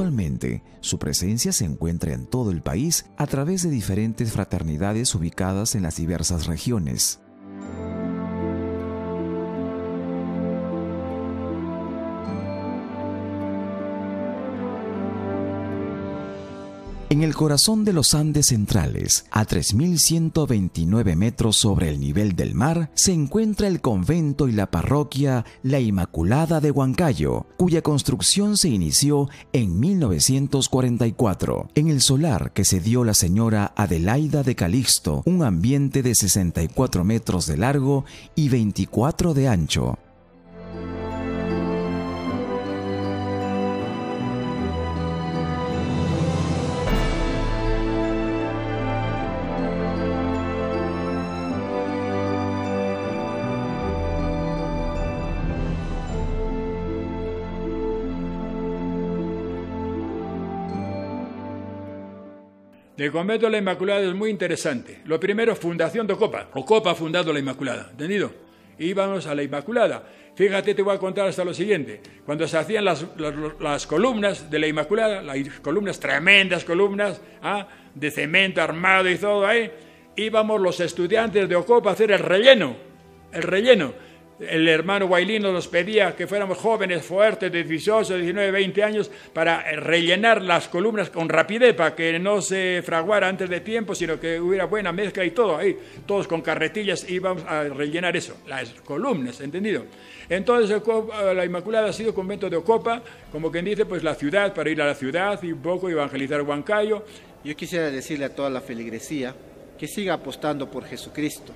Actualmente, su presencia se encuentra en todo el país a través de diferentes fraternidades ubicadas en las diversas regiones. En el corazón de los Andes centrales, a 3.129 metros sobre el nivel del mar, se encuentra el convento y la parroquia La Inmaculada de Huancayo, cuya construcción se inició en 1944. En el solar que se dio la señora Adelaida de Calixto, un ambiente de 64 metros de largo y 24 de ancho. El convento de la Inmaculada es muy interesante. Lo primero, fundación de Ocopa. Ocopa ha fundado la Inmaculada, ¿entendido? Íbamos a la Inmaculada. Fíjate, te voy a contar hasta lo siguiente. Cuando se hacían las, las, columnas de la Inmaculada, las columnas, tremendas columnas, ¿ah? de cemento armado y todo ahí, íbamos los estudiantes de Ocopa a hacer el relleno. El relleno el hermano Guailino nos pedía que fuéramos jóvenes, fuertes, de 18, 19, 20 años, para rellenar las columnas con rapidez, para que no se fraguara antes de tiempo, sino que hubiera buena mezcla y todo ahí. Todos con carretillas íbamos a rellenar eso, las columnas, ¿entendido? Entonces la Inmaculada ha sido convento de Ocopa, como quien dice, pues la ciudad, para ir a la ciudad y un poco evangelizar Huancayo. Yo quisiera decirle a toda la feligresía que siga apostando por Jesucristo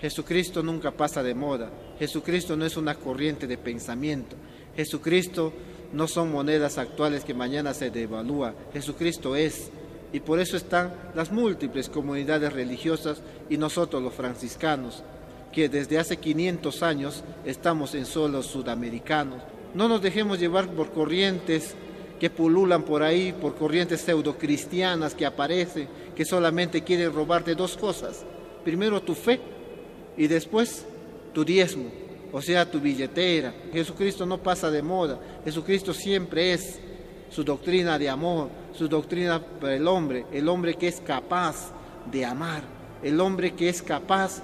Jesucristo nunca pasa de moda. Jesucristo no es una corriente de pensamiento. Jesucristo no son monedas actuales que mañana se devalúa. Jesucristo es. Y por eso están las múltiples comunidades religiosas y nosotros los franciscanos, que desde hace 500 años estamos en solos sudamericanos. No nos dejemos llevar por corrientes que pululan por ahí, por corrientes pseudocristianas que aparecen, que solamente quieren robarte dos cosas. Primero tu fe y después tu diezmo, o sea, tu billetera. Jesucristo no pasa de moda, Jesucristo siempre es su doctrina de amor, su doctrina para el hombre, el hombre que es capaz de amar, el hombre que es capaz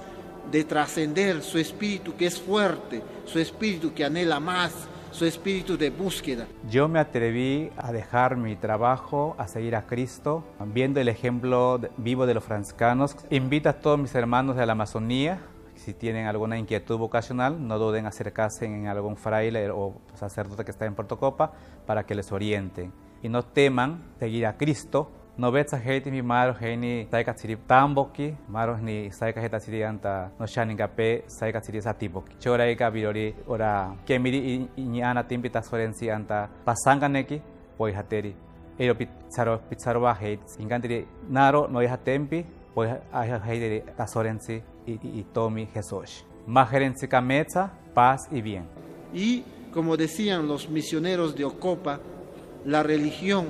de trascender, su espíritu que es fuerte, su espíritu que anhela más, su espíritu de búsqueda. Yo me atreví a dejar mi trabajo, a seguir a Cristo, viendo el ejemplo vivo de los franciscanos. Invito a todos mis hermanos de la Amazonía si tienen alguna inquietud vocacional, no duden en acercarse en algún fraile o sacerdote que está en Puerto Copa para que les orienten. Y no teman seguir a Cristo. No ves a gente mi maro geni saika chiri tamboki maro ni saika heta chiri anta no shani gape saika chiri satiboki chora ika birori ora kemiri iñana timpita sorensi anta pasanga neki poi hateri ero pizzaro pizzaro ba hate ingantiri naro no iha tempi poi a hate ta sorensi y, y Tomi Jesús. paz y bien. Y como decían los misioneros de Ocopa, la religión,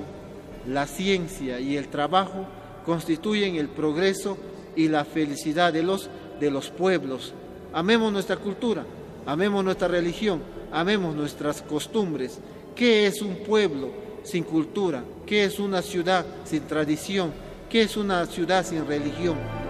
la ciencia y el trabajo constituyen el progreso y la felicidad de los, de los pueblos. Amemos nuestra cultura, amemos nuestra religión, amemos nuestras costumbres. ¿Qué es un pueblo sin cultura? ¿Qué es una ciudad sin tradición? ¿Qué es una ciudad sin religión?